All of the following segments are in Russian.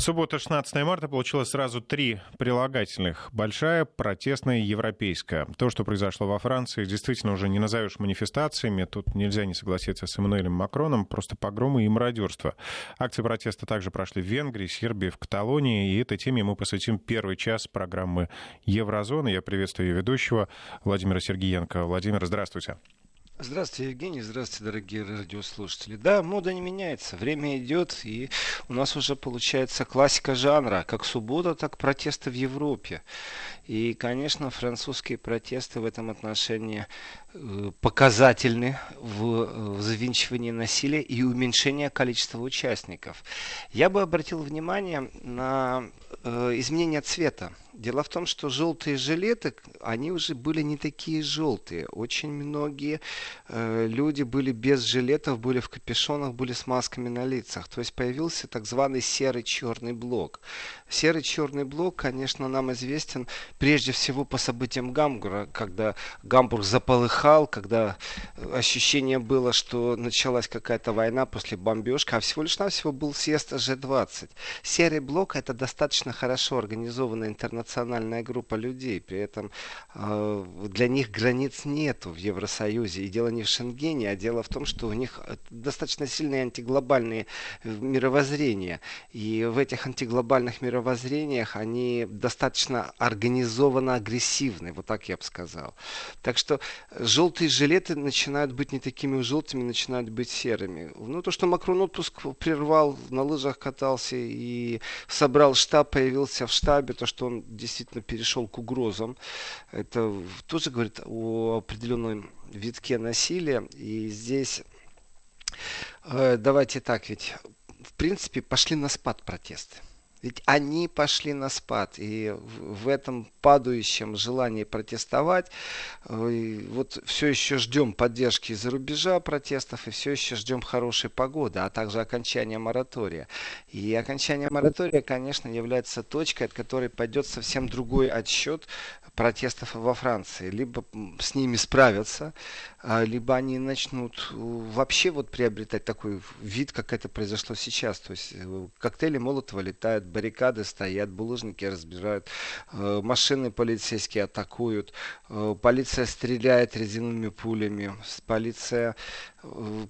Суббота, 16 марта, получилось сразу три прилагательных. Большая, протестная европейская. То, что произошло во Франции, действительно уже не назовешь манифестациями. Тут нельзя не согласиться с Эммануэлем Макроном. Просто погромы и мародерство. Акции протеста также прошли в Венгрии, Сербии, в Каталонии. И этой теме мы посвятим первый час программы «Еврозона». Я приветствую ведущего Владимира Сергеенко. Владимир, здравствуйте. Здравствуйте, Евгений. Здравствуйте, дорогие радиослушатели. Да, мода не меняется, время идет, и у нас уже получается классика жанра, как суббота, так протесты в Европе. И, конечно, французские протесты в этом отношении э, показательны в, э, завинчивании насилия и уменьшении количества участников. Я бы обратил внимание на э, изменение цвета Дело в том, что желтые жилеты, они уже были не такие желтые. Очень многие э, люди были без жилетов, были в капюшонах, были с масками на лицах. То есть появился так званый серый черный блок. Серый черный блок, конечно, нам известен прежде всего по событиям Гамбурга, когда Гамбург заполыхал, когда ощущение было, что началась какая-то война после бомбежки, а всего лишь навсего был съезд G20. Серый блок это достаточно хорошо организованный интернет национальная группа людей, при этом э, для них границ нету в Евросоюзе. И дело не в Шенгене, а дело в том, что у них достаточно сильные антиглобальные э, мировоззрения. И в этих антиглобальных мировоззрениях они достаточно организованно агрессивны, вот так я бы сказал. Так что желтые жилеты начинают быть не такими желтыми, начинают быть серыми. Ну, то, что Макрон отпуск прервал, на лыжах катался и собрал штаб, появился в штабе, то, что он действительно перешел к угрозам. Это тоже говорит о определенном витке насилия. И здесь, э, давайте так, ведь в принципе пошли на спад протесты. Ведь они пошли на спад. И в этом падающем желании протестовать, э, вот все еще ждем поддержки из-за рубежа протестов, и все еще ждем хорошей погоды, а также окончания моратория. И окончание моратория, конечно, является точкой, от которой пойдет совсем другой отсчет протестов во Франции. Либо с ними справятся, либо они начнут вообще вот приобретать такой вид, как это произошло сейчас. То есть э, коктейли Молотова летают, баррикады стоят, булыжники разбирают, э, машины полицейские атакуют, э, полиция стреляет резиновыми пулями, полиция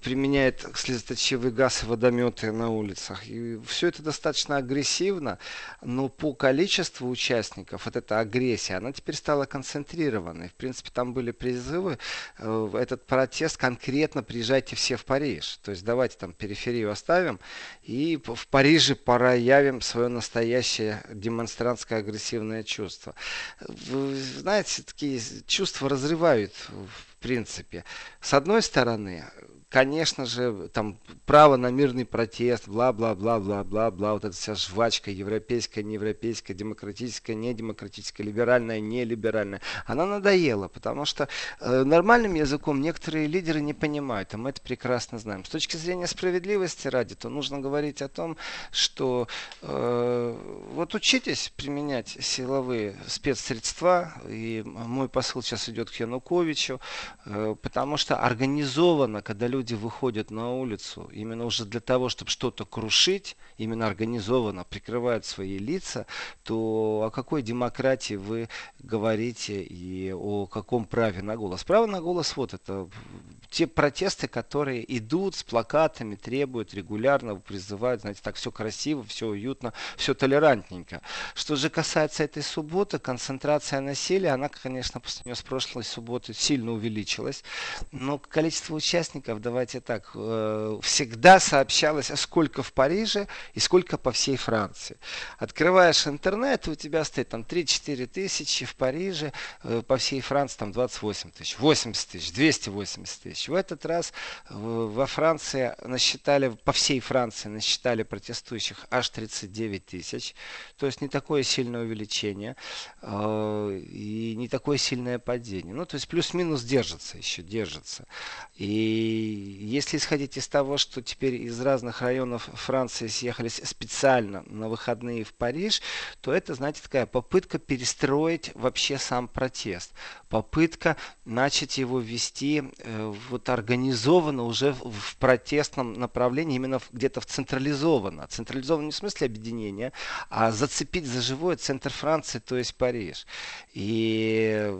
применяет слезоточивый газ и водометы на улицах. И все это достаточно агрессивно, но по количеству участников вот эта агрессия, она теперь стала концентрированной. В принципе, там были призывы, э, этот протест конкретно приезжайте все в Париж. То есть давайте там периферию оставим и в Париже проявим свое настоящее демонстрантское агрессивное чувство. Вы знаете, такие чувства разрывают в принципе. С одной стороны, конечно же, там право на мирный протест, бла-бла-бла-бла-бла-бла, вот эта вся жвачка европейская, неевропейская, демократическая, недемократическая, либеральная, нелиберальная, она надоела, потому что э, нормальным языком некоторые лидеры не понимают, а мы это прекрасно знаем. С точки зрения справедливости ради, то нужно говорить о том, что э, вот учитесь применять силовые спецсредства, и мой посыл сейчас идет к Януковичу, э, потому что организованно, когда люди люди выходят на улицу именно уже для того, чтобы что-то крушить, именно организованно прикрывают свои лица, то о какой демократии вы говорите и о каком праве на голос? Право на голос вот это те протесты, которые идут с плакатами, требуют регулярно, призывают, знаете, так все красиво, все уютно, все толерантненько. Что же касается этой субботы, концентрация насилия, она, конечно, по сравнению с прошлой субботой сильно увеличилась, но количество участников давайте так, э, всегда сообщалось, сколько в Париже и сколько по всей Франции. Открываешь интернет, у тебя стоит там 3-4 тысячи в Париже, э, по всей Франции там 28 тысяч, 80 тысяч, 280 тысяч. В этот раз во Франции насчитали, по всей Франции насчитали протестующих аж 39 тысяч. То есть не такое сильное увеличение э, и не такое сильное падение. Ну, то есть плюс-минус держится еще, держится. И если исходить из того, что теперь из разных районов Франции съехались специально на выходные в Париж, то это, знаете, такая попытка перестроить вообще сам протест. Попытка начать его вести э, вот организованно уже в протестном направлении, именно где-то в централизованно. Централизованно не в смысле объединения, а зацепить за живое центр Франции, то есть Париж. И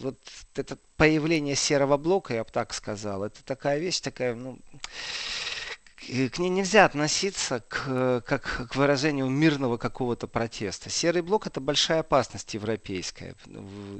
вот это появление серого блока, я бы так сказал, это такая вещь, такая, ну, к ней нельзя относиться к, как к выражению мирного какого-то протеста. Серый блок это большая опасность европейская.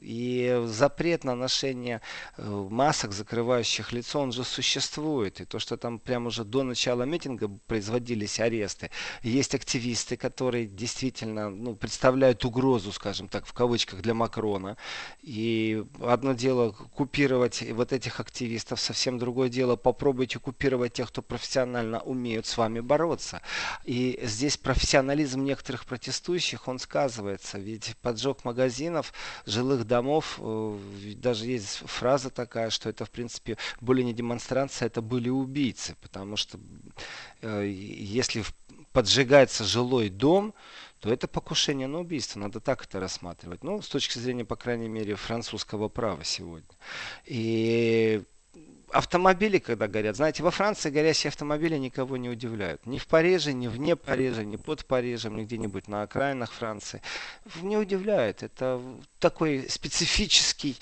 И запрет на ношение э, масок, закрывающих лицо, он же существует. И то, что там прямо уже до начала митинга производились аресты. Есть активисты, которые действительно ну, представляют угрозу, скажем так, в кавычках для Макрона. И одно дело купировать вот этих активистов, совсем другое дело попробуйте купировать тех, кто профессионально профессионально умеют с вами бороться. И здесь профессионализм некоторых протестующих, он сказывается. Ведь поджог магазинов, жилых домов, э, даже есть фраза такая, что это, в принципе, были не демонстрации, это были убийцы. Потому что э, если поджигается жилой дом, то это покушение на убийство. Надо так это рассматривать. Ну, с точки зрения, по крайней мере, французского права сегодня. И автомобили, когда горят, знаете, во Франции горящие автомобили никого не удивляют. Ни в Париже, ни вне Парижа, ни под Парижем, ни где-нибудь на окраинах Франции. Не удивляет. Это такой специфический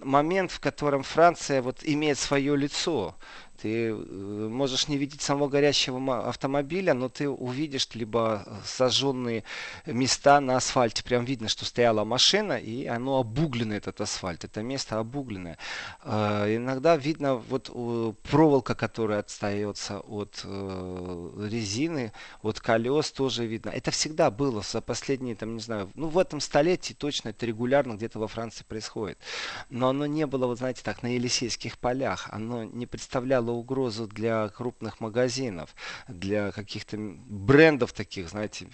момент, в котором Франция вот имеет свое лицо. Ты э, можешь не видеть самого горящего автомобиля, но ты увидишь либо сожженные места на асфальте. Прям видно, что стояла машина, и оно обугленное, этот асфальт. Это место обугленное. А, иногда видно вот проволока, которая отстается от э, резины, от колес тоже видно. Это всегда было за последние, там, не знаю, ну в этом столетии точно это регулярно где-то во Франции происходит. Но оно не было, вот знаете, так, на Елисейских полях. Оно не представляло угрозу для крупных магазинов, для каких-то брендов таких, знаете,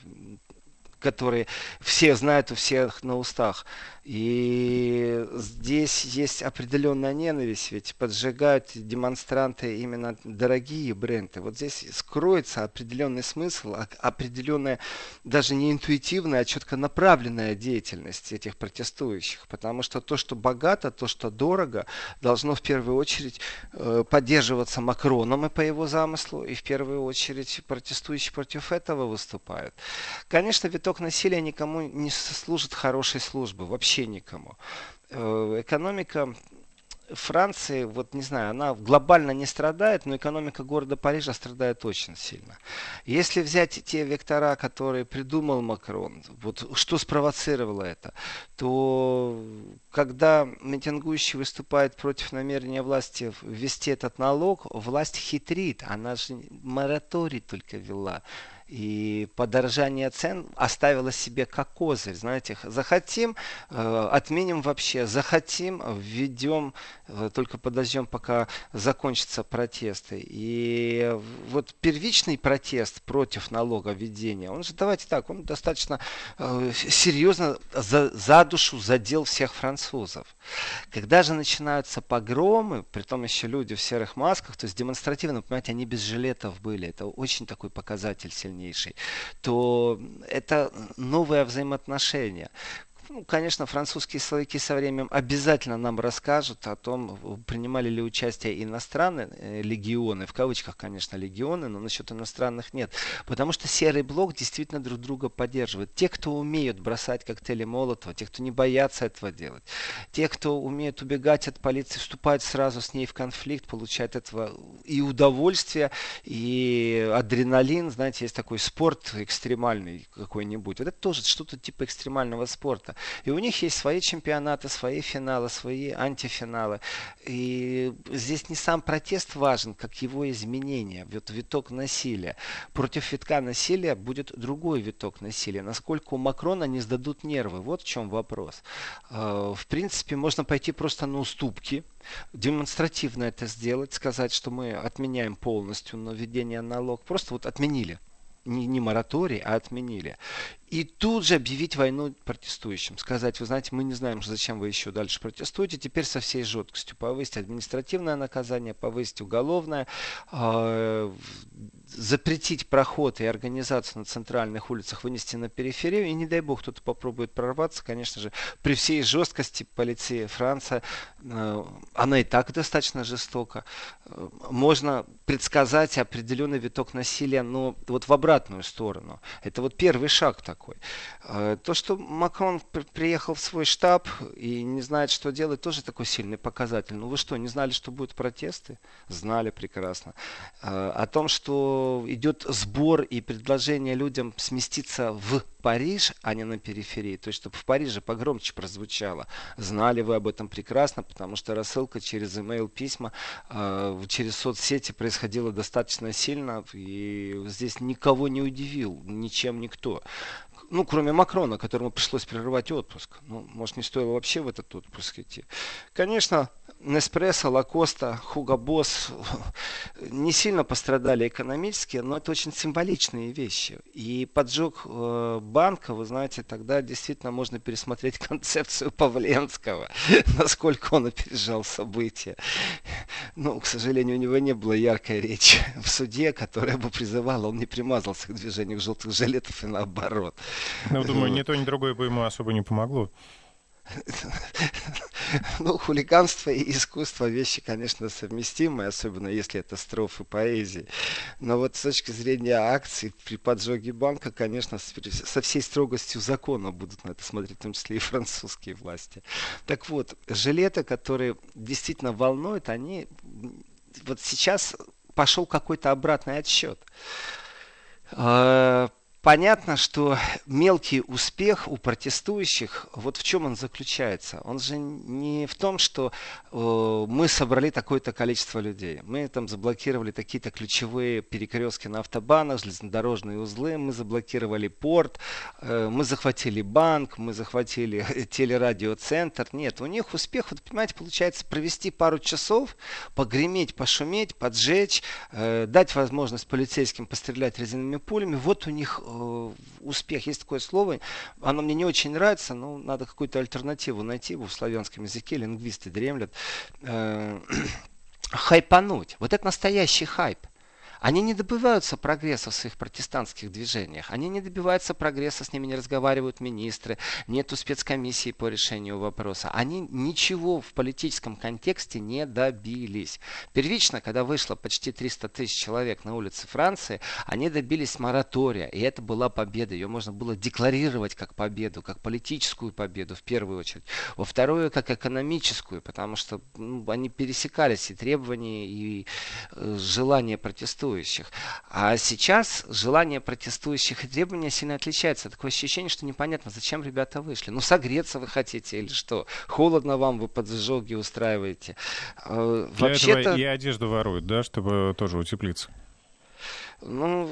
которые все знают у всех на устах. И здесь есть определенная ненависть, ведь поджигают демонстранты именно дорогие бренды. Вот здесь скроется определенный смысл, определенная даже не интуитивная, а четко направленная деятельность этих протестующих. Потому что то, что богато, то, что дорого, должно в первую очередь э, поддерживаться Макроном и по его замыслу, и в первую очередь протестующие против этого выступают. Конечно, виток насилия никому не служит хорошей службы. Вообще никому. Э, экономика Франции, вот не знаю, она глобально не страдает, но экономика города Парижа страдает очень сильно. Если взять те вектора, которые придумал Макрон, вот что спровоцировало это, то когда митингующий выступает против намерения власти ввести этот налог, власть хитрит, она же мораторий только вела и подорожание цен оставила себе как козырь. Знаете, захотим, э, отменим вообще, захотим, введем, э, только подождем, пока закончатся протесты. И вот первичный протест против налоговведения, он же, давайте так, он достаточно э, серьезно за, за душу задел всех французов. Когда же начинаются погромы, при том еще люди в серых масках, то есть демонстративно, понимаете, они без жилетов были, это очень такой показатель сильный сильнейший, то это новое взаимоотношение ну, конечно, французские слоики со временем обязательно нам расскажут о том, принимали ли участие иностранные э, легионы, в кавычках, конечно, легионы, но насчет иностранных нет. Потому что серый блок действительно друг друга поддерживает. Те, кто умеют бросать коктейли Молотова, те, кто не боятся этого делать, те, кто умеет убегать от полиции, вступают сразу с ней в конфликт, получают этого и удовольствие, и адреналин. Знаете, есть такой спорт экстремальный какой-нибудь. Вот это тоже что-то типа экстремального спорта. И у них есть свои чемпионаты, свои финалы, свои антифиналы. И здесь не сам протест важен, как его изменение, вот виток насилия. Против витка насилия будет другой виток насилия. Насколько у Макрона не сдадут нервы, вот в чем вопрос. Э, в принципе, можно пойти просто на уступки, демонстративно это сделать, сказать, что мы отменяем полностью наведение налог. Просто вот отменили не, не мораторий, а отменили. И тут же объявить войну протестующим. Сказать, вы знаете, мы не знаем, зачем вы еще дальше протестуете. Теперь со всей жесткостью повысить административное наказание, повысить уголовное, э, запретить проход и организацию на центральных улицах, вынести на периферию, и не дай бог кто-то попробует прорваться, конечно же, при всей жесткости полиции Франция, э, она и так достаточно жестока, можно предсказать определенный виток насилия, но вот в обратную сторону. Это вот первый шаг такой. Э, то, что Макрон приехал в свой штаб и не знает, что делать, тоже такой сильный показатель. Ну вы что, не знали, что будут протесты? Знали прекрасно. О том, что идет сбор и предложение людям сместиться в Париж, а не на периферии. То есть, чтобы в Париже погромче прозвучало. Знали вы об этом прекрасно, потому что рассылка через email письма, э, через соцсети происходила достаточно сильно. И здесь никого не удивил, ничем никто ну, кроме Макрона, которому пришлось прерывать отпуск. Ну, может, не стоило вообще в этот отпуск идти. Конечно, Неспрессо, Лакоста, Хуга Босс не сильно пострадали экономически, но это очень символичные вещи. И поджог э, банка, вы знаете, тогда действительно можно пересмотреть концепцию Павленского, насколько он опережал события. Ну, к сожалению, у него не было яркой речи в суде, которая бы призывала, он не примазался к движению желтых жилетов и наоборот. Ну, думаю, ни то, ни другое бы ему особо не помогло. Ну, хулиганство и искусство вещи, конечно, совместимые, особенно если это строфы поэзии. Но вот с точки зрения акций при поджоге банка, конечно, со всей строгостью закона будут на это смотреть, в том числе и французские власти. Так вот, жилеты, которые действительно волнуют, они вот сейчас пошел какой-то обратный отсчет а, Понятно, что мелкий успех у протестующих, вот в чем он заключается. Он же не в том, что э, мы собрали такое-то количество людей. Мы там заблокировали какие-то ключевые перекрестки на автобанах, железнодорожные узлы, мы заблокировали порт, э, мы захватили банк, мы захватили телерадиоцентр. Нет, у них успех, вот понимаете, получается провести пару часов, погреметь, пошуметь, поджечь, э, дать возможность полицейским пострелять резиновыми пулями. Вот у них Э, успех. Есть такое слово, оно мне не очень нравится, но надо какую-то альтернативу найти в славянском языке, лингвисты дремлят. Э, хайпануть. Вот это настоящий хайп. Они не добиваются прогресса в своих протестантских движениях. Они не добиваются прогресса, с ними не разговаривают министры, нету спецкомиссии по решению вопроса. Они ничего в политическом контексте не добились. Первично, когда вышло почти 300 тысяч человек на улице Франции, они добились моратория, и это была победа. Ее можно было декларировать как победу, как политическую победу в первую очередь. Во вторую, как экономическую, потому что ну, они пересекались и требования, и э, желания протестующих протестующих. А сейчас желание протестующих и требования сильно отличаются. Такое ощущение, что непонятно, зачем ребята вышли. Ну, согреться вы хотите или что? Холодно вам, вы поджоги устраиваете. Вообще-то... и одежду воруют, да, чтобы тоже утеплиться. Ну,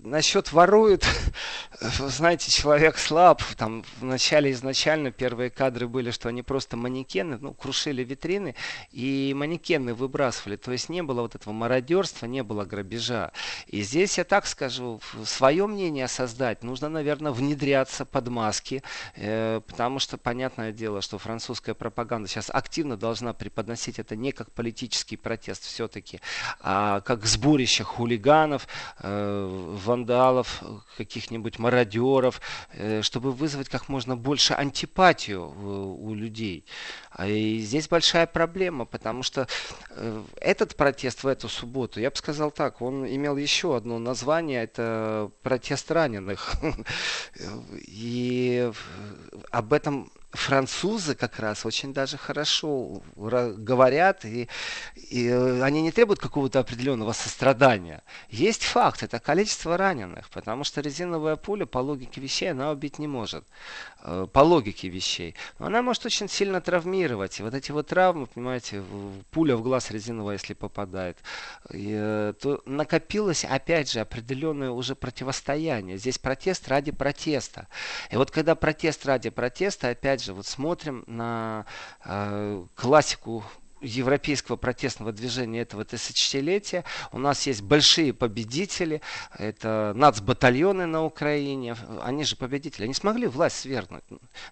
насчет воруют, знаете, человек слаб. Там вначале изначально первые кадры были, что они просто манекены, ну, крушили витрины, и манекены выбрасывали. То есть не было вот этого мародерства, не было грабежа. И здесь я так скажу, свое мнение создать нужно, наверное, внедряться под маски, э, потому что, понятное дело, что французская пропаганда сейчас активно должна преподносить это не как политический протест все-таки, а как сборище хулиганов, хулиганов, э, вандалов, каких-нибудь мародеров, э, чтобы вызвать как можно больше антипатию у людей. А и здесь большая проблема, потому что э, этот протест в эту субботу, я бы сказал так, он имел еще одно название, это протест раненых. И об этом французы как раз очень даже хорошо говорят, и, и они не требуют какого-то определенного сострадания. Есть факт, это количество раненых, потому что резиновая пуля по логике вещей она убить не может. Э, по логике вещей. Но она может очень сильно травмировать. И вот эти вот травмы, понимаете, пуля в глаз резиновая, если попадает, и, э, то накопилось, опять же, определенное уже противостояние. Здесь протест ради протеста. И вот когда протест ради протеста, опять же, вот смотрим на э, классику европейского протестного движения этого тысячелетия. У нас есть большие победители, это нацбатальоны на Украине, они же победители, они смогли власть свергнуть,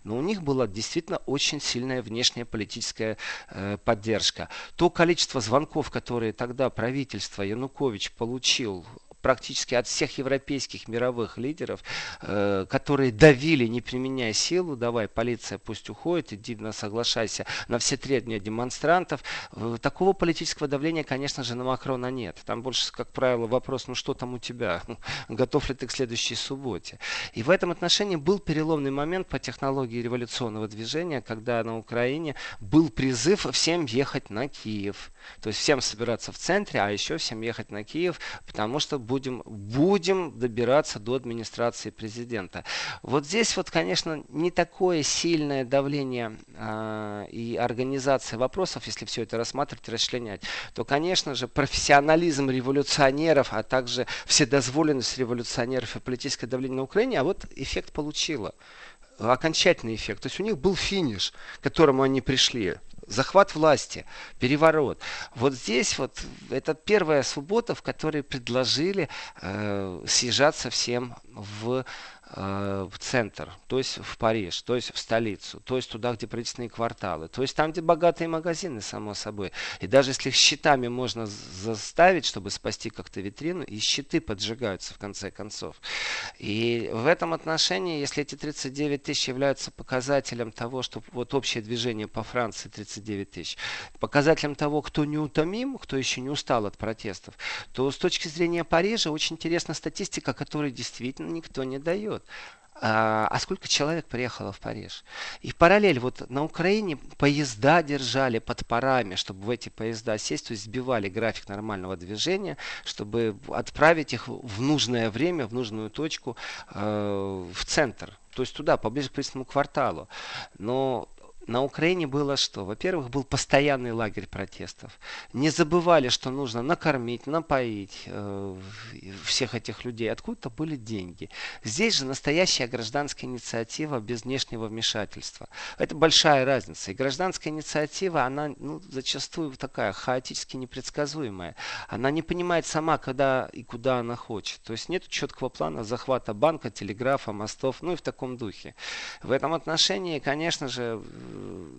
но у них была действительно очень сильная внешняя политическая э, поддержка. То количество звонков, которые тогда правительство Янукович получил практически от всех европейских мировых лидеров, э, которые давили, не применяя силу, давай, полиция пусть уходит, иди на соглашайся на все требования демонстрантов. Э, такого политического давления, конечно же, на Макрона нет. Там больше, как правило, вопрос, ну что там у тебя, готов ли ты к следующей субботе. И в этом отношении был переломный момент по технологии революционного движения, когда на Украине был призыв всем ехать на Киев. То есть всем собираться в центре, а еще всем ехать на Киев, потому что будем, будем добираться до администрации президента. Вот здесь вот, конечно, не такое сильное давление э, и организация вопросов, если все это рассматривать расчленять, то, конечно же, профессионализм революционеров, а также вседозволенность революционеров и политическое давление на Украине, а вот эффект получила окончательный эффект. То есть у них был финиш, к которому они пришли захват власти, переворот. Вот здесь вот это первая суббота, в которой предложили э, съезжаться всем в в центр, то есть в Париж, то есть в столицу, то есть туда, где правительственные кварталы, то есть там, где богатые магазины, само собой. И даже если их щитами можно заставить, чтобы спасти как-то витрину, и щиты поджигаются в конце концов. И в этом отношении, если эти 39 тысяч являются показателем того, что вот общее движение по Франции 39 тысяч, показателем того, кто неутомим, кто еще не устал от протестов, то с точки зрения Парижа очень интересна статистика, которой действительно никто не дает идет. А, а сколько человек приехало в Париж? И параллель вот на Украине поезда держали под парами, чтобы в эти поезда сесть, то есть сбивали график нормального движения, чтобы отправить их в нужное время, в нужную точку э, в центр. То есть туда, поближе к правительственному кварталу. Но на Украине было что? Во-первых, был постоянный лагерь протестов. Не забывали, что нужно накормить, напоить э, всех этих людей. Откуда-то были деньги. Здесь же настоящая гражданская инициатива без внешнего вмешательства. Это большая разница. И гражданская инициатива, она ну, зачастую такая хаотически непредсказуемая. Она не понимает сама, когда и куда она хочет. То есть нет четкого плана захвата банка, телеграфа, мостов, ну и в таком духе. В этом отношении, конечно же,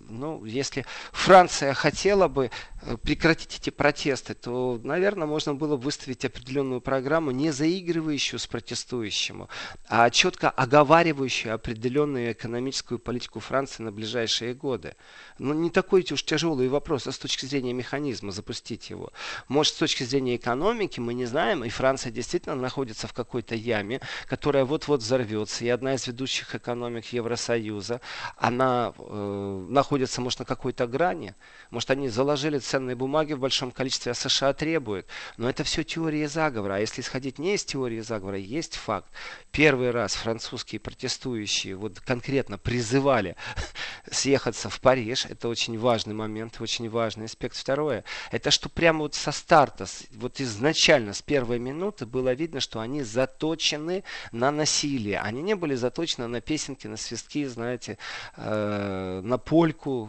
ну, если Франция хотела бы э, прекратить эти протесты, то, наверное, можно было бы выставить определенную программу, не заигрывающую с протестующему, а четко оговаривающую определенную экономическую политику Франции на ближайшие годы. Ну, не такой уж тяжелый вопрос, а с точки зрения механизма запустить его. Может, с точки зрения экономики мы не знаем, и Франция действительно находится в какой-то яме, которая вот-вот взорвется, и одна из ведущих экономик Евросоюза, она э, находятся, может, на какой-то грани. Может, они заложили ценные бумаги в большом количестве, а США требуют. Но это все теория заговора. А если исходить не из теории заговора, есть факт. Первый раз французские протестующие вот конкретно призывали съехаться в Париж. Это очень важный момент, очень важный аспект. Второе, это что прямо вот со старта, вот изначально, с первой минуты было видно, что они заточены на насилие. Они не были заточены на песенки, на свистки, знаете, э, на польку,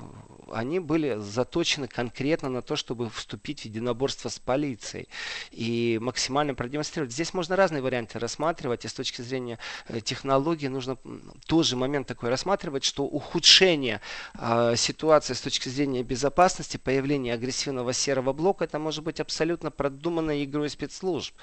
они были заточены конкретно на то, чтобы вступить в единоборство с полицией и максимально продемонстрировать. Здесь можно разные варианты рассматривать, и с точки зрения э, технологии нужно тоже момент такой рассматривать, что ухудшение э, ситуации с точки зрения безопасности, появление агрессивного серого блока, это может быть абсолютно продуманной игрой спецслужб,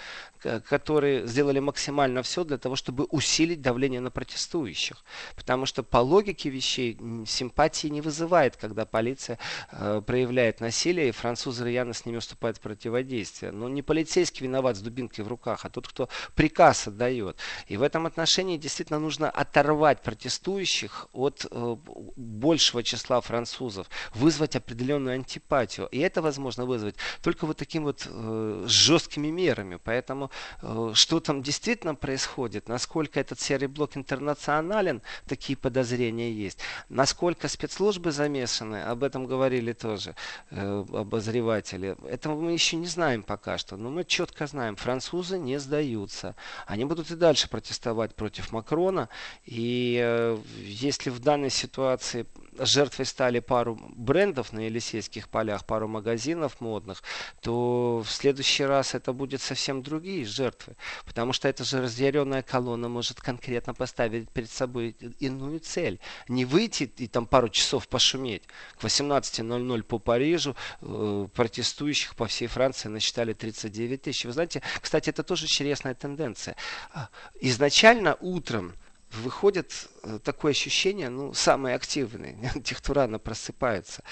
которые сделали максимально все для того, чтобы усилить давление на протестующих. Потому что по логике вещей симпатии не вызывает, когда полиция э, проявляет насилие, и французы рьяно с ними уступают в противодействие. Но не полицейский виноват с дубинкой в руках, а тот, кто приказ отдает. И в этом отношении действительно нужно оторвать протестующих от э, большего числа французов, вызвать определенную антипатию. И это возможно вызвать только вот такими вот э, жесткими мерами. Поэтому э, что там действительно происходит, насколько этот серый блок интернационален, такие подозрения есть, насколько спецслужбы замешаны, об этом говорили тоже э, обозреватели. Этого мы еще не знаем пока что, но мы четко знаем, французы не сдаются. Они будут и дальше протестовать против Макрона. И э, если в данной ситуации жертвой стали пару брендов на Елисейских полях, пару магазинов модных, то в следующий раз это будет совсем другие жертвы. Потому что эта же разъяренная колонна может конкретно поставить перед собой иную цель. Не выйти и там пару часов пошуметь. К 18.00 по Парижу э, протестующих по всей Франции насчитали 39 тысяч. Вы знаете, кстати, это тоже интересная тенденция. А, изначально утром выходит э, такое ощущение, ну, самые активные, тех, кто рано просыпается.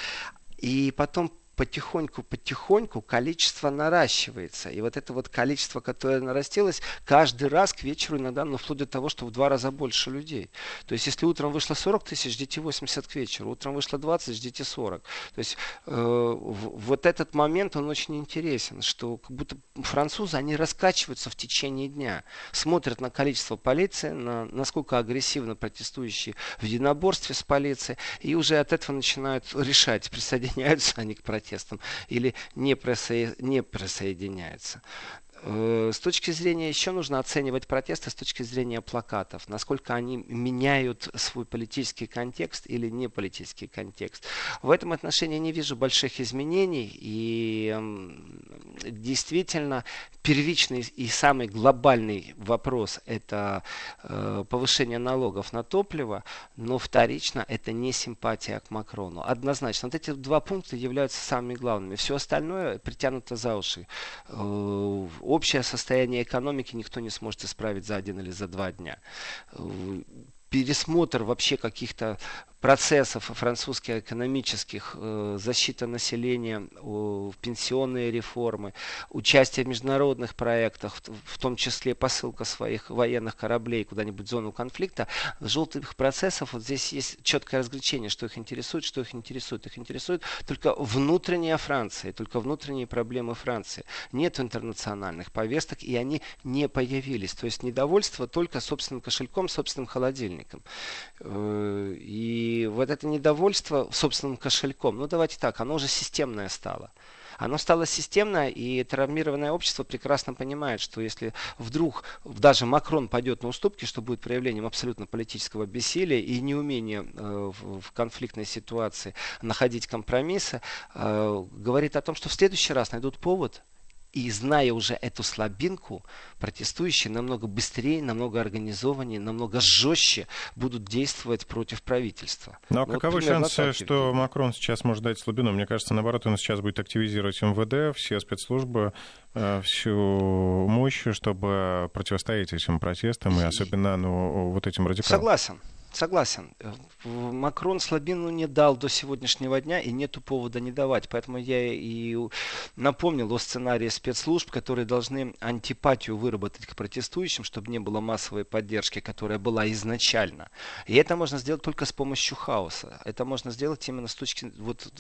И потом потихоньку-потихоньку количество наращивается. И вот это вот количество, которое нарастилось, каждый раз к вечеру иногда, ну, вплоть до того, что в два раза больше людей. То есть, если утром вышло 40 тысяч, ждите 80 к вечеру. Утром вышло 20, ждите 40. То есть, э, вот этот момент, он очень интересен, что как будто французы, они раскачиваются в течение дня. Смотрят на количество полиции, на насколько агрессивно протестующие в единоборстве с полицией, и уже от этого начинают решать, присоединяются они к протесту протестам или не, присо... не присоединяется. Э, с точки зрения, еще нужно оценивать протесты с точки зрения плакатов, насколько они меняют свой политический контекст или не политический контекст. В этом отношении не вижу больших изменений и действительно первичный и самый глобальный вопрос это э, повышение налогов на топливо, но вторично это не симпатия к Макрону. Однозначно, вот эти два пункта являются самыми главными. Все остальное притянуто за уши э, общее состояние экономики никто не сможет исправить за один или за два дня. Пересмотр вообще каких-то процессов французских экономических, э, защита населения, пенсионные реформы, участие в международных проектах, в том числе посылка своих военных кораблей куда-нибудь в зону конфликта, желтых процессов, вот здесь есть четкое разграничение, что их интересует, что их интересует. Их интересует только внутренняя Франция, только внутренние проблемы Франции. Нет интернациональных повесток, и они не появились. То есть недовольство только собственным кошельком, собственным холодильником. Э, и и вот это недовольство собственным кошельком, ну давайте так, оно уже системное стало. Оно стало системное, и травмированное общество прекрасно понимает, что если вдруг даже Макрон пойдет на уступки, что будет проявлением абсолютно политического бессилия и неумения э, в, конфликтной ситуации находить компромиссы, э, говорит о том, что в следующий раз найдут повод и зная уже эту слабинку, протестующие намного быстрее, намного организованнее, намного жестче будут действовать против правительства. Ну а ну, каковы вот шансы, что Макрон сейчас может дать слабину? Мне кажется, наоборот, он сейчас будет активизировать МВД, все спецслужбы, э, всю мощь, чтобы противостоять этим протестам и особенно ну, вот этим радикалам. Согласен. Согласен. Макрон слабину не дал до сегодняшнего дня и нету повода не давать. Поэтому я и напомнил о сценарии спецслужб, которые должны антипатию выработать к протестующим, чтобы не было массовой поддержки, которая была изначально. И это можно сделать только с помощью хаоса. Это можно сделать именно с точки... Вот,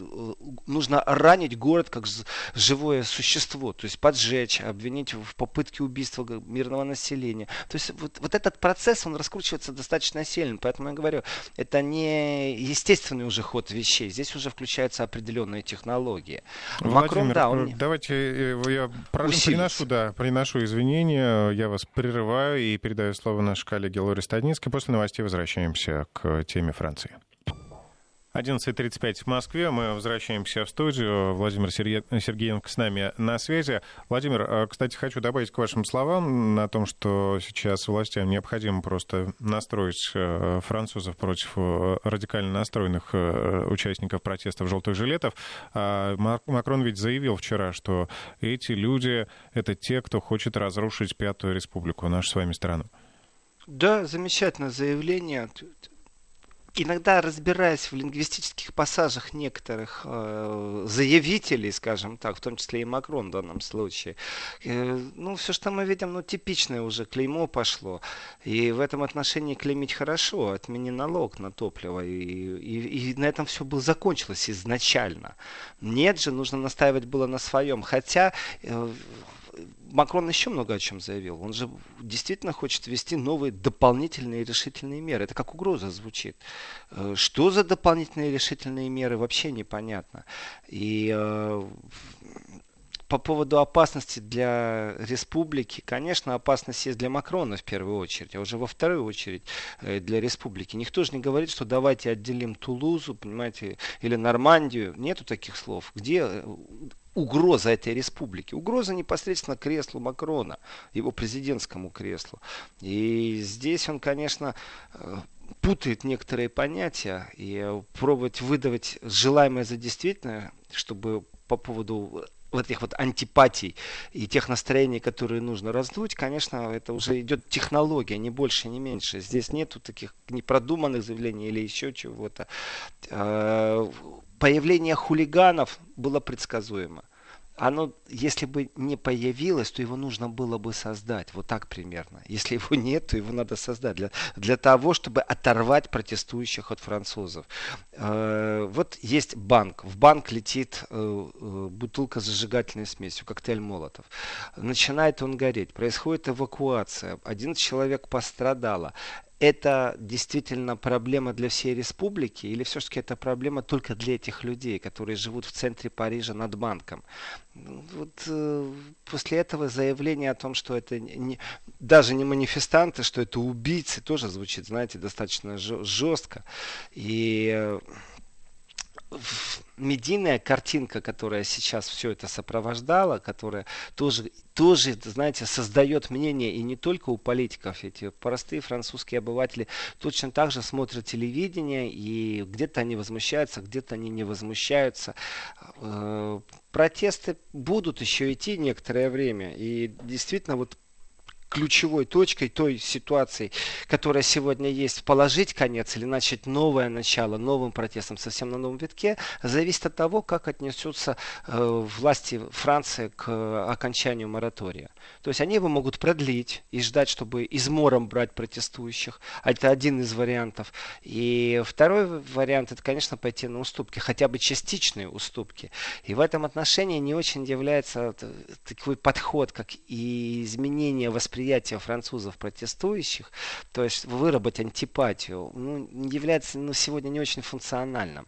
нужно ранить город как живое существо. То есть поджечь, обвинить в попытке убийства мирного населения. То есть вот, вот этот процесс, он раскручивается достаточно сильно. Поэтому поэтому я говорю, это не естественный уже ход вещей. Здесь уже включаются определенные технологии. Владимир, Макрон, да, он... давайте э, я приношу, да, приношу извинения, я вас прерываю и передаю слово нашей коллеге Лоре Стадницкой. После новостей возвращаемся к теме Франции. 11.35 в Москве. Мы возвращаемся в студию. Владимир Сергеенко с нами на связи. Владимир, э, кстати, хочу добавить к вашим словам на том, что сейчас властям необходимо просто настроить э, французов против э, радикально настроенных участников протестов желтых жилетов. А Макрон ведь заявил вчера, что эти люди — это те, кто хочет разрушить Пятую Республику, нашу с вами страну. Да, замечательное заявление иногда разбираясь в лингвистических пассажах некоторых э, заявителей, скажем так, в том числе и Макрон в данном случае, э, ну, все, что мы видим, ну, типичное уже клеймо пошло. И в этом отношении клеймить хорошо, отмени налог на топливо. И, и, и на этом все было закончилось изначально. Нет же, нужно настаивать было на своем. Хотя э, Макрон еще много о чем заявил. Он же действительно хочет ввести новые дополнительные решительные меры. Это как угроза звучит. Э, что за дополнительные решительные меры, вообще непонятно. И э, по поводу опасности для республики, конечно, опасность есть для Макрона в первую очередь, а уже во вторую очередь э, для республики. Никто же не говорит, что давайте отделим Тулузу, понимаете, или Нормандию. Нету таких слов. Где э, угроза этой республики. Угроза непосредственно креслу Макрона, его президентскому креслу. И здесь он, конечно, э, путает некоторые понятия и пробовать выдавать желаемое за действительное, чтобы по поводу вот этих вот антипатий и тех настроений, которые нужно раздуть, конечно, это уже идет технология, не больше, не меньше. Здесь нету таких непродуманных заявлений или еще чего-то. Э, появление хулиганов было предсказуемо оно, если бы не появилось, то его нужно было бы создать. Вот так примерно. Если его нет, то его надо создать для, для того, чтобы оторвать протестующих от французов. Э, вот есть банк. В банк летит э, э, бутылка с зажигательной смесью, коктейль Молотов. Начинает он гореть. Происходит эвакуация. Один человек пострадало это действительно проблема для всей республики или все-таки это проблема только для этих людей, которые живут в центре Парижа над банком? Вот э, после этого заявление о том, что это не, даже не манифестанты, что это убийцы, тоже звучит, знаете, достаточно жестко. И э, медийная картинка, которая сейчас все это сопровождала, которая тоже, тоже, знаете, создает мнение и не только у политиков, эти простые французские обыватели точно так же смотрят телевидение, и где-то они возмущаются, где-то они не возмущаются. Э, протесты будут еще идти некоторое время, и действительно вот ключевой точкой той ситуации, которая сегодня есть, положить конец или начать новое начало, новым протестом, совсем на новом витке, зависит от того, как отнесутся э, власти Франции к э, окончанию моратория. То есть они его могут продлить и ждать, чтобы измором брать протестующих. Это один из вариантов. И второй вариант, это, конечно, пойти на уступки, хотя бы частичные уступки. И в этом отношении не очень является э, такой подход, как и изменение восприятия французов протестующих, то есть выработать антипатию, ну, является ну, сегодня не очень функциональным.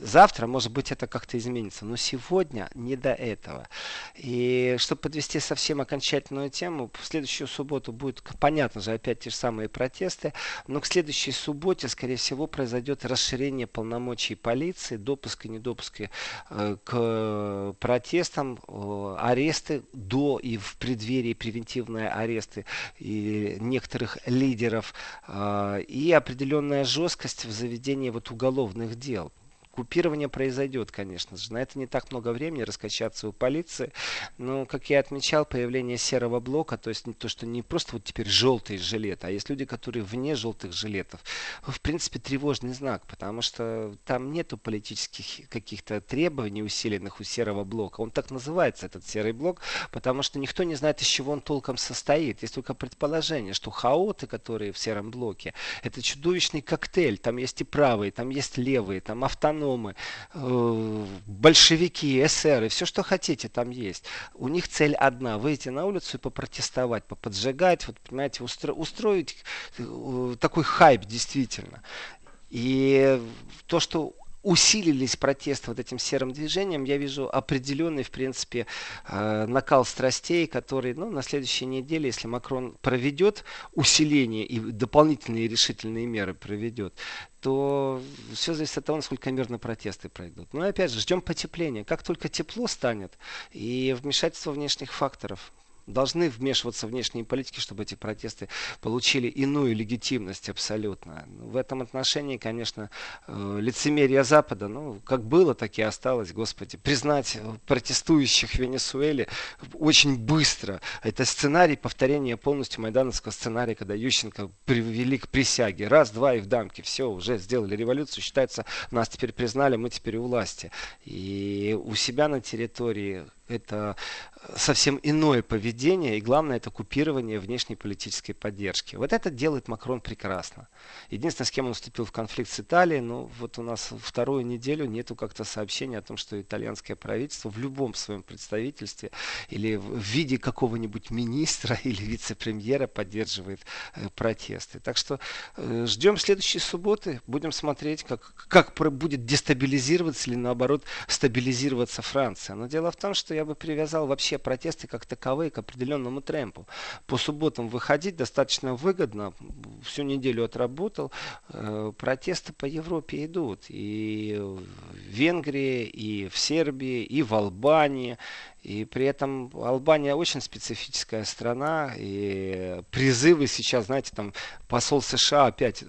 Завтра, может быть, это как-то изменится, но сегодня не до этого. И чтобы подвести совсем окончательную тему, в следующую субботу будет, понятно же, опять те же самые протесты, но к следующей субботе, скорее всего, произойдет расширение полномочий полиции, допуск и недопуск э, к протестам, э, аресты до и в преддверии превентивные аресты и некоторых лидеров э, и определенная жесткость в заведении вот уголовных дел. Купирование произойдет, конечно же. На это не так много времени раскачаться у полиции. Но, как я отмечал, появление серого блока, то есть то, что не просто вот теперь желтые жилеты, а есть люди, которые вне желтых жилетов. В принципе, тревожный знак, потому что там нету политических каких-то требований усиленных у серого блока. Он так называется, этот серый блок, потому что никто не знает, из чего он толком состоит. Есть только предположение, что хаоты, которые в сером блоке, это чудовищный коктейль. Там есть и правые, там есть левые, там автономы гномы, э, большевики, эсеры, все, что хотите, там есть. У них цель одна – выйти на улицу и попротестовать, поподжигать, вот, понимаете, устро, устроить э, такой хайп действительно. И то, что усилились протесты вот этим серым движением, я вижу определенный, в принципе, э, накал страстей, который ну, на следующей неделе, если Макрон проведет усиление и дополнительные решительные меры проведет, то все зависит от того, насколько мирно протесты пройдут. Но опять же, ждем потепления. Как только тепло станет и вмешательство внешних факторов, должны вмешиваться в внешние политики, чтобы эти протесты получили иную легитимность абсолютно. В этом отношении, конечно, э, лицемерие Запада, ну, как было, так и осталось, господи. Признать протестующих в Венесуэле очень быстро. Это сценарий повторения полностью майдановского сценария, когда Ющенко привели к присяге. Раз, два и в дамке. Все, уже сделали революцию. Считается, нас теперь признали, мы теперь у власти. И у себя на территории это совсем иное поведение, и главное, это купирование внешней политической поддержки. Вот это делает Макрон прекрасно. Единственное, с кем он вступил в конфликт с Италией, ну вот у нас вторую неделю нету как-то сообщения о том, что итальянское правительство в любом своем представительстве или в виде какого-нибудь министра или вице-премьера поддерживает э, протесты. Так что э, ждем следующей субботы, будем смотреть, как, как будет дестабилизироваться или наоборот стабилизироваться Франция. Но дело в том, что я бы привязал вообще протесты как таковые к определенному темпу. По субботам выходить достаточно выгодно, всю неделю отработал, э, протесты по Европе идут. И в Венгрии, и в Сербии, и в Албании, и при этом Албания очень специфическая страна, и призывы сейчас, знаете, там посол США опять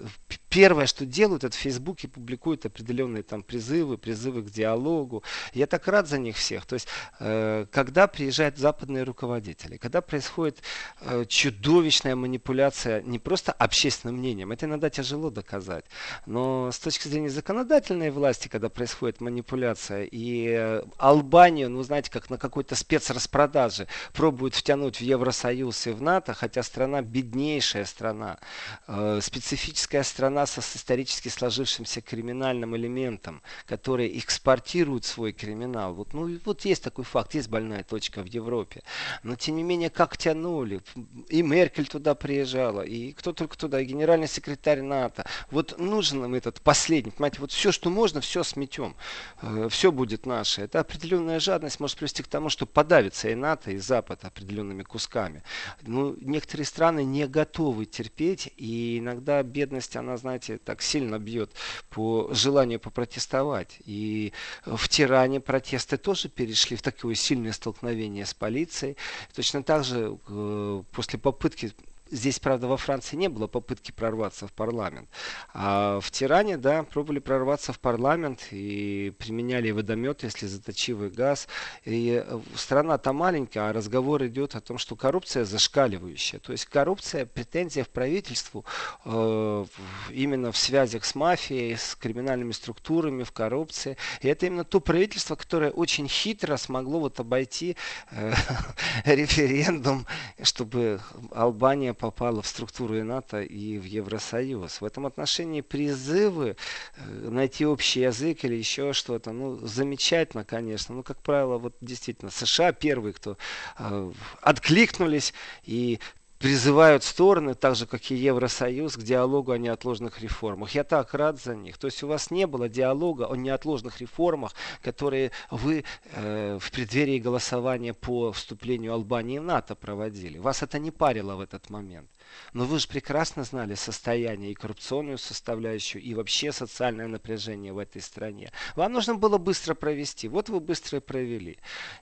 первое, что делают, это в Фейсбуке публикуют определенные там призывы, призывы к диалогу. Я так рад за них всех. То есть, э, когда приезжают западные руководители, когда происходит э, чудовищная манипуляция не просто общественным мнением, это иногда тяжело доказать, но с точки зрения законодательной власти, когда происходит манипуляция, и э, Албанию, ну знаете, как на какой-то спецраспродаже пробуют втянуть в Евросоюз и в НАТО, хотя страна беднейшая страна, э, специфическая страна, страна с исторически сложившимся криминальным элементом, который экспортирует свой криминал. Вот, ну, вот есть такой факт, есть больная точка в Европе. Но, тем не менее, как тянули. И Меркель туда приезжала, и кто только туда, и генеральный секретарь НАТО. Вот нужен нам этот последний, понимаете, вот все, что можно, все сметем. Э, все будет наше. Это определенная жадность может привести к тому, что подавится и НАТО, и Запад определенными кусками. Ну, некоторые страны не готовы терпеть, и иногда бедность, она, знаете, знаете, так сильно бьет по желанию попротестовать. И в Тиране протесты тоже перешли в такое сильное столкновение с полицией. Точно так же э, после попытки Здесь, правда, во Франции не было попытки прорваться в парламент. А в Тиране, да, пробовали прорваться в парламент и применяли водомет, если заточивый газ. И э, страна-то маленькая, а разговор идет о том, что коррупция зашкаливающая. То есть коррупция, претензия в правительству э, именно в связях с мафией, с криминальными структурами, в коррупции. И это именно то правительство, которое очень хитро смогло вот обойти э, референдум, чтобы Албания попала в структуру и НАТО и в Евросоюз. В этом отношении призывы э, найти общий язык или еще что-то, ну, замечательно, конечно. Ну, как правило, вот действительно, США первые, кто э, откликнулись и призывают стороны, так же как и Евросоюз, к диалогу о неотложных реформах. Я так рад за них. То есть у вас не было диалога о неотложных реформах, которые вы э, в преддверии голосования по вступлению Албании в НАТО проводили. Вас это не парило в этот момент. Но вы же прекрасно знали состояние и коррупционную составляющую, и вообще социальное напряжение в этой стране. Вам нужно было быстро провести. Вот вы быстро провели.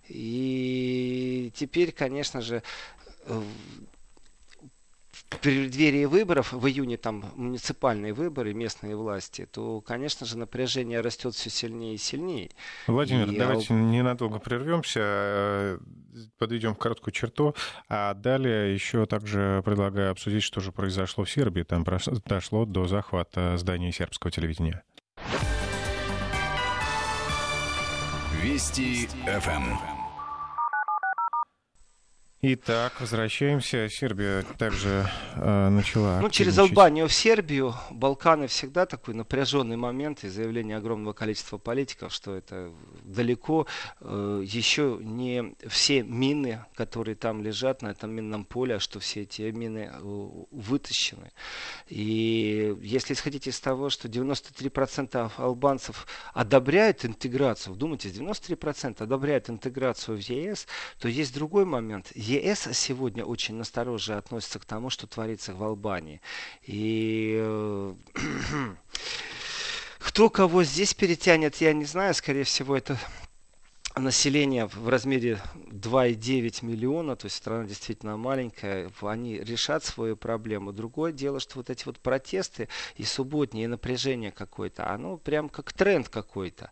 И теперь, конечно же, э, в преддверии выборов, в июне там муниципальные выборы, местные власти, то, конечно же, напряжение растет все сильнее и сильнее. Владимир, и... давайте ненадолго прервемся, э, подведем короткую черту, а далее еще также предлагаю обсудить, что же произошло в Сербии. Там дошло до захвата здания сербского телевидения. Вести ФМ. Итак, возвращаемся. Сербия также э, начала. Ну, через Албанию в Сербию. Балканы всегда такой напряженный момент и заявление огромного количества политиков, что это далеко э, еще не все мины, которые там лежат на этом минном поле, а что все эти мины э, вытащены. И если исходить из того, что 93% албанцев одобряют интеграцию, вдумайтесь, 93% одобряют интеграцию в ЕС, то есть другой момент – ЕС сегодня очень настороже относится к тому, что творится в Албании. И э, кто кого здесь перетянет, я не знаю. Скорее всего, это население в размере 2,9 миллиона, то есть страна действительно маленькая, они решат свою проблему. Другое дело, что вот эти вот протесты и субботние, напряжение какое-то, оно прям как тренд какой-то.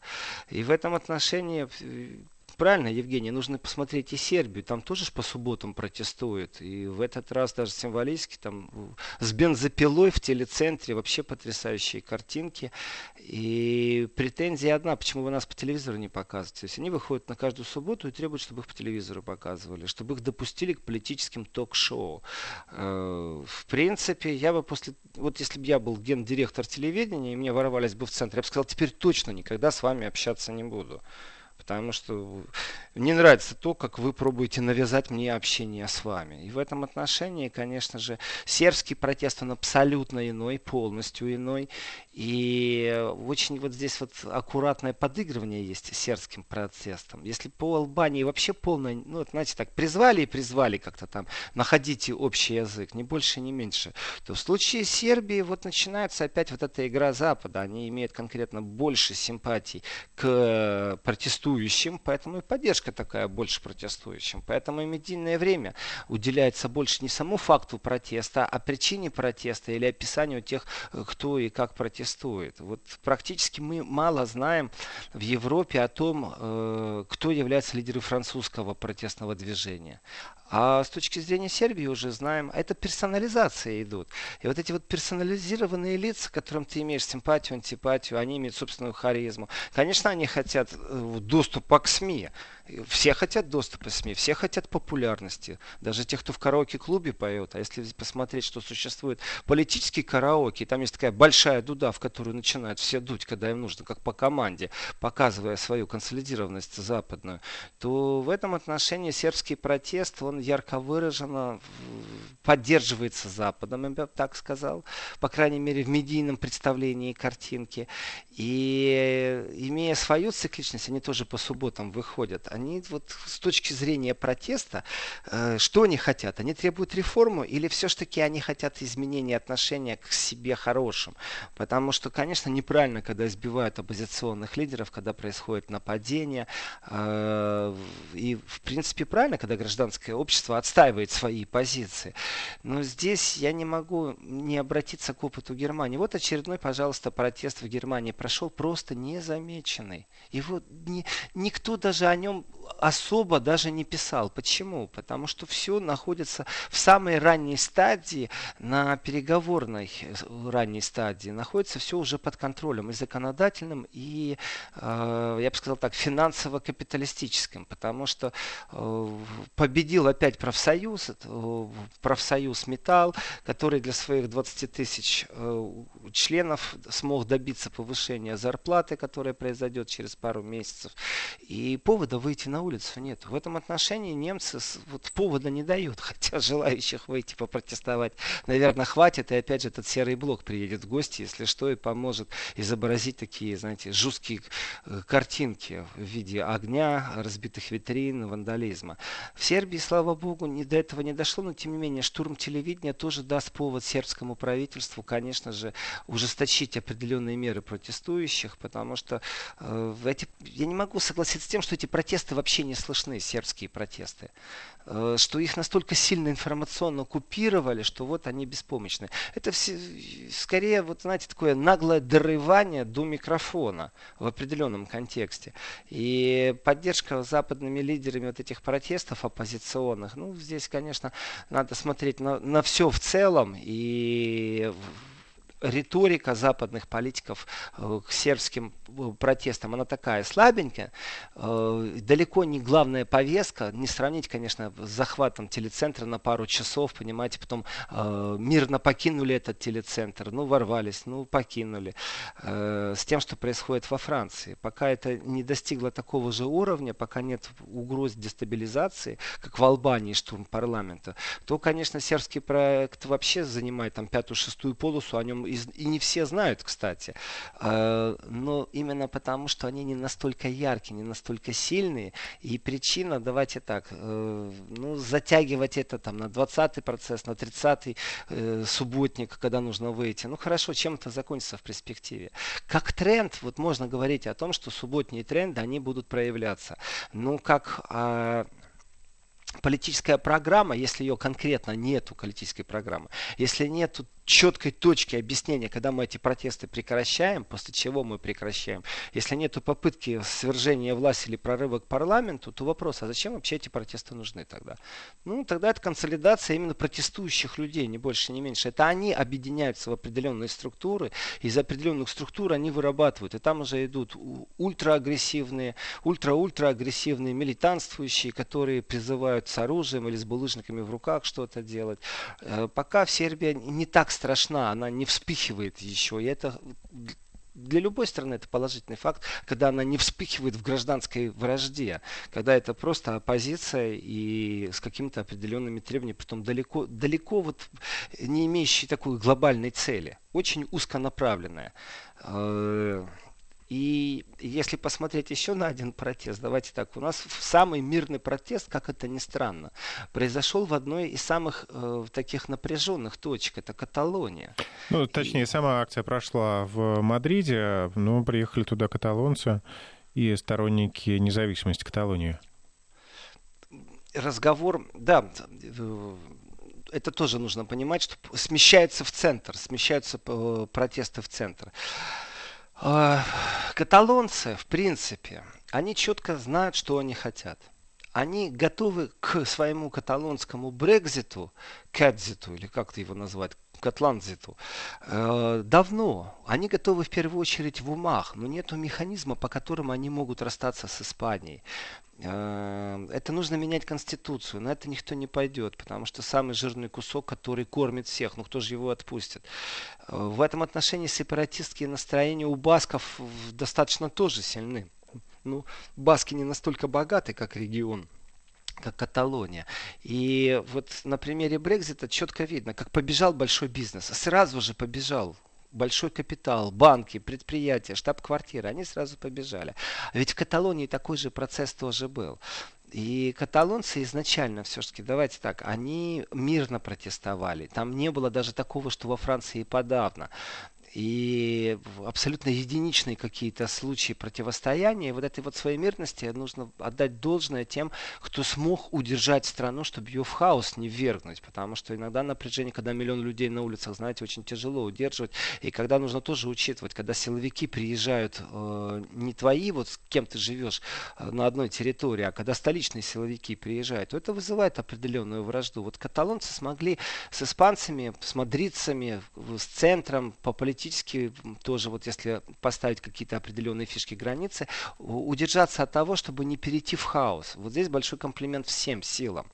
И в этом отношении э, Правильно, Евгений, нужно посмотреть и Сербию. Там тоже ж по субботам протестуют. И в этот раз даже символически там с бензопилой в телецентре. Вообще потрясающие картинки. И претензия одна, почему вы нас по телевизору не показываете. То есть они выходят на каждую субботу и требуют, чтобы их по телевизору показывали. Чтобы их допустили к политическим ток-шоу. Э, в принципе, я бы после... Вот если бы я был гендиректор телевидения, и мне ворвались бы в центр, я бы сказал, теперь точно никогда с вами общаться не буду. Потому что не нравится то, как вы пробуете навязать мне общение с вами. И в этом отношении, конечно же, сербский протест, он абсолютно иной, полностью иной. И очень вот здесь вот аккуратное подыгрывание есть сербским протестом. Если по Албании вообще полное, ну, вот, знаете, так, призвали и призвали как-то там, находите общий язык, ни больше, ни меньше, то в случае Сербии вот начинается опять вот эта игра Запада. Они имеют конкретно больше симпатий к протестующим, поэтому и поддержка такая больше протестующим. Поэтому и медийное время уделяется больше не самому факту протеста, а причине протеста или описанию тех, кто и как протестует. Вот практически мы мало знаем в Европе о том, э, кто является лидером французского протестного движения. А с точки зрения Сербии уже знаем, это персонализация идут. И вот эти вот персонализированные лица, которым ты имеешь симпатию, антипатию, они имеют собственную харизму. Конечно, они хотят э, доступа к СМИ. Все хотят доступа СМИ, все хотят популярности. Даже те, кто в караоке-клубе поет. А если посмотреть, что существует политический караоке, там есть такая большая дуда, в которую начинают все дуть, когда им нужно, как по команде, показывая свою консолидированность западную, то в этом отношении сербский протест, он ярко выраженно поддерживается Западом, я бы так сказал, по крайней мере в медийном представлении картинки. И имея свою цикличность, они тоже по субботам выходят. Они вот с точки зрения протеста, э, что они хотят? Они требуют реформу или все-таки они хотят изменения отношения к себе хорошим? Потому что, конечно, неправильно, когда избивают оппозиционных лидеров, когда происходит нападение. Э, и, в принципе, правильно, когда гражданское общество отстаивает свои позиции. Но здесь я не могу не обратиться к опыту Германии. Вот очередной, пожалуйста, протест в Германии прошел просто незамеченный. Его ни, никто даже о нем особо даже не писал. Почему? Потому что все находится в самой ранней стадии, на переговорной э, ранней стадии. Находится все уже под контролем и законодательным, и, э, я бы сказал так, финансово-капиталистическим. Потому что э, победил опять профсоюз, профсоюз Металл, который для своих 20 тысяч членов смог добиться повышения зарплаты, которая произойдет через пару месяцев. И повода выйти на улицу нет. В этом отношении немцы вот повода не дают, хотя желающих выйти попротестовать, наверное, хватит. И опять же этот серый блок приедет в гости, если что, и поможет изобразить такие, знаете, жесткие э, картинки в виде огня, разбитых витрин, вандализма. В Сербии, слава богу, не до этого не дошло, но тем не менее штурм телевидения тоже даст повод сербскому правительству, конечно же, ужесточить определенные меры протестующих, потому что э, эти, я не могу согласиться с тем, что эти протесты вообще не слышны, сербские протесты. Э, что их настолько сильно информационно купировали, что вот они беспомощны. Это все, скорее, вот знаете, такое наглое дорывание до микрофона в определенном контексте. И поддержка западными лидерами вот этих протестов оппозиционных, ну, здесь, конечно, надо смотреть на, на все в целом и риторика западных политиков э, к сербским э, протестам, она такая слабенькая, э, далеко не главная повестка, не сравнить, конечно, с захватом телецентра на пару часов, понимаете, потом мирно покинули этот телецентр, ну, ворвались, ну, покинули, с тем, что происходит во Франции. Пока это не достигло такого же уровня, пока нет угроз дестабилизации, как в Албании штурм парламента, то, конечно, сербский проект вообще занимает там пятую-шестую полосу, о нем и не все знают, кстати. А, но именно потому, что они не настолько яркие, не настолько сильные. И причина, давайте так, э, ну, затягивать это там на 20-й процесс, на 30-й э, субботник, когда нужно выйти. Ну, хорошо, чем это закончится в перспективе. Как тренд, вот можно говорить о том, что субботние тренды, они будут проявляться. Ну, как а, политическая программа, если ее конкретно нету, политической программы, если нету четкой точки объяснения, когда мы эти протесты прекращаем, после чего мы прекращаем. Если нет попытки свержения власти или прорыва к парламенту, то вопрос, а зачем вообще эти протесты нужны тогда? Ну, тогда это консолидация именно протестующих людей, не больше, не меньше. Это они объединяются в определенные структуры, из определенных структур они вырабатывают. И там уже идут ультраагрессивные, ультра-ультра-агрессивные милитанствующие, которые призывают с оружием или с булыжниками в руках что-то делать. Э, пока в Сербии не так страшна, она не вспыхивает еще. И это для любой страны это положительный факт, когда она не вспыхивает в гражданской вражде, когда это просто оппозиция и с какими-то определенными требованиями, притом далеко, далеко вот не имеющие такой глобальной цели, очень узконаправленная. И если посмотреть еще на один протест, давайте так, у нас самый мирный протест, как это ни странно, произошел в одной из самых э, таких напряженных точек, это Каталония. Ну, точнее, и... сама акция прошла в Мадриде, но приехали туда каталонцы и сторонники независимости Каталонии. Разговор, да, это тоже нужно понимать, что смещается в центр, смещаются э, протесты в центр. А, каталонцы, в принципе, они четко знают, что они хотят. Они готовы к своему каталонскому Брекзиту, Кэдзиту, или как его назвать, Катланзиту, э, давно. Они готовы в первую очередь в умах, но нет механизма, по которому они могут расстаться с Испанией. Э, это нужно менять конституцию. На это никто не пойдет, потому что самый жирный кусок, который кормит всех, ну кто же его отпустит? Э, в этом отношении сепаратистские настроения у басков достаточно тоже сильны. Ну, баски не настолько богаты, как регион как Каталония. И вот на примере Брекзита четко видно, как побежал большой бизнес. Сразу же побежал большой капитал, банки, предприятия, штаб-квартиры, они сразу побежали. Ведь в Каталонии такой же процесс тоже был. И каталонцы изначально все-таки, давайте так, они мирно протестовали. Там не было даже такого, что во Франции подавно и абсолютно единичные какие-то случаи противостояния. И вот этой вот своей мирности нужно отдать должное тем, кто смог удержать страну, чтобы ее в хаос не ввергнуть. Потому что иногда напряжение, когда миллион людей на улицах, знаете, очень тяжело удерживать. И когда нужно тоже учитывать, когда силовики приезжают э, не твои, вот с кем ты живешь э, на одной территории, а когда столичные силовики приезжают, то это вызывает определенную вражду. Вот каталонцы смогли с испанцами, с мадридцами, с центром по политике теоретически тоже, вот если поставить какие-то определенные фишки границы, удержаться от того, чтобы не перейти в хаос. Вот здесь большой комплимент всем силам.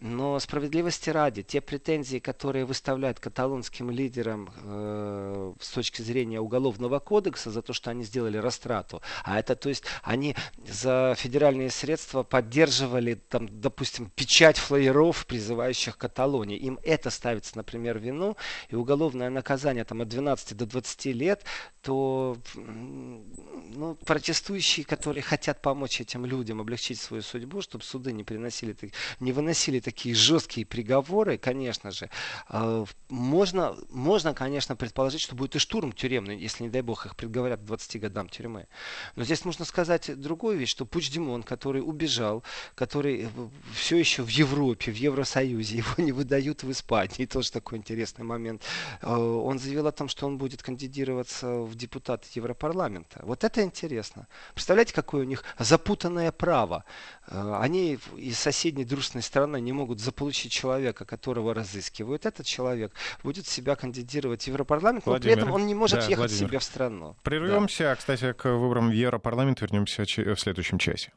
Но справедливости ради, те претензии, которые выставляют каталонским лидерам э, с точки зрения уголовного кодекса за то, что они сделали растрату, а это, то есть, они за федеральные средства поддерживали, там, допустим, печать флееров, призывающих Каталонии. Им это ставится, например, вину, и уголовное наказание там, от 12 до 20 лет, то ну, протестующие, которые хотят помочь этим людям облегчить свою судьбу, чтобы суды не приносили, не выносили такие жесткие приговоры, конечно же, а, можно, можно, конечно, предположить, что будет и штурм тюремный, если, не дай бог, их предговорят к 20 годам тюрьмы. Но здесь нужно сказать другую вещь, что Пуч Димон, который убежал, который все еще в Европе, в Евросоюзе, его не выдают в Испании, тоже такой интересный момент, а, он заявил о том, что он будет кандидироваться в депутаты Европарламента. Вот это интересно. Представляете, какое у них запутанное право. А, они из соседней дружественной страны не могут заполучить человека, которого разыскивают, этот человек будет себя кандидировать в Европарламент, Владимир, но при этом он не может да, ехать Владимир. себе в страну. Прервемся, да. кстати, к выборам в Европарламент вернемся в следующем часе.